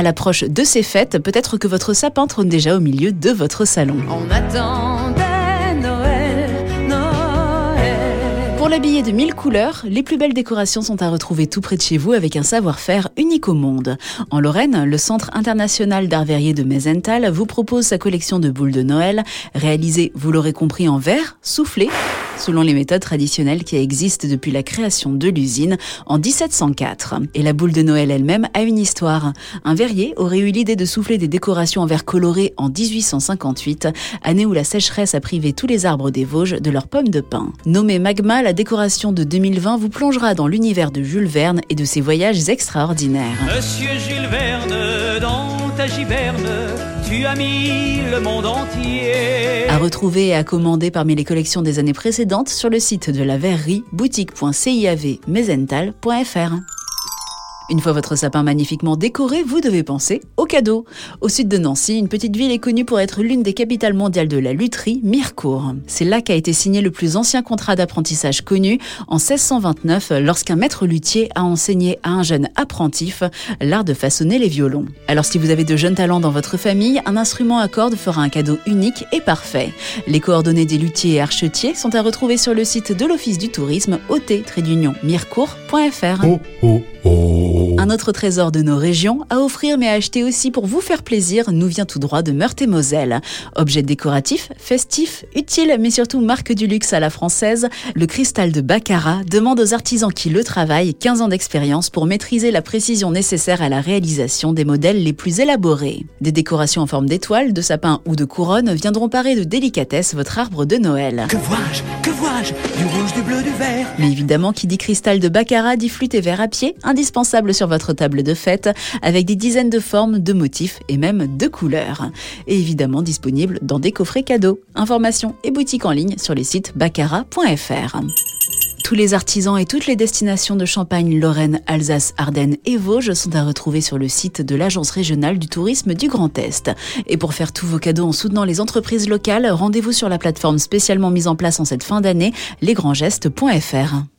À l'approche de ces fêtes, peut-être que votre sapin trône déjà au milieu de votre salon. On attendait Noël, Noël. Pour l'habiller de mille couleurs, les plus belles décorations sont à retrouver tout près de chez vous avec un savoir-faire unique au monde. En Lorraine, le Centre international d'art verrier de Mesenthal vous propose sa collection de boules de Noël, réalisées, vous l'aurez compris, en verre, soufflé, selon les méthodes traditionnelles qui existent depuis la création de l'usine en 1704. Et la boule de Noël elle-même a une histoire. Un verrier aurait eu l'idée de souffler des décorations en verre coloré en 1858, année où la sécheresse a privé tous les arbres des Vosges de leurs pommes de pin. Nommée Magma, la décoration de 2020 vous plongera dans l'univers de Jules Verne et de ses voyages extraordinaires. Monsieur Jules Verne, dans ta giberne, tu as mis le monde entier. À retrouver et à commander parmi les collections des années précédentes sur le site de la verrerie boutique.ciavmesental.fr. Une fois votre sapin magnifiquement décoré, vous devez penser au cadeau. Au sud de Nancy, une petite ville est connue pour être l'une des capitales mondiales de la lutherie, Mirecourt. C'est là qu'a été signé le plus ancien contrat d'apprentissage connu en 1629 lorsqu'un maître luthier a enseigné à un jeune apprentif l'art de façonner les violons. Alors si vous avez de jeunes talents dans votre famille, un instrument à cordes fera un cadeau unique et parfait. Les coordonnées des luthiers et archetiers sont à retrouver sur le site de l'Office du tourisme ot-mirecourt.fr. Un autre trésor de nos régions à offrir mais à acheter aussi pour vous faire plaisir nous vient tout droit de Meurthe-et-Moselle. Objet décoratif, festif, utile mais surtout marque du luxe à la française, le cristal de Baccarat demande aux artisans qui le travaillent 15 ans d'expérience pour maîtriser la précision nécessaire à la réalisation des modèles les plus élaborés. Des décorations en forme d'étoiles, de sapin ou de couronne viendront parer de délicatesse votre arbre de Noël. Que vois-je? Que vois-je? Du rouge, du bleu, du vert. Mais évidemment, qui dit cristal de Baccarat dit flûte et verre à pied, indispensable sur votre table de fête, avec des dizaines de formes, de motifs et même de couleurs. Et évidemment disponible dans des coffrets cadeaux. Informations et boutiques en ligne sur les sites baccarat.fr. Tous les artisans et toutes les destinations de Champagne, Lorraine, Alsace, Ardennes et Vosges sont à retrouver sur le site de l'Agence régionale du tourisme du Grand Est. Et pour faire tous vos cadeaux en soutenant les entreprises locales, rendez-vous sur la plateforme spécialement mise en place en cette fin d'année, lesgrandsgestes.fr.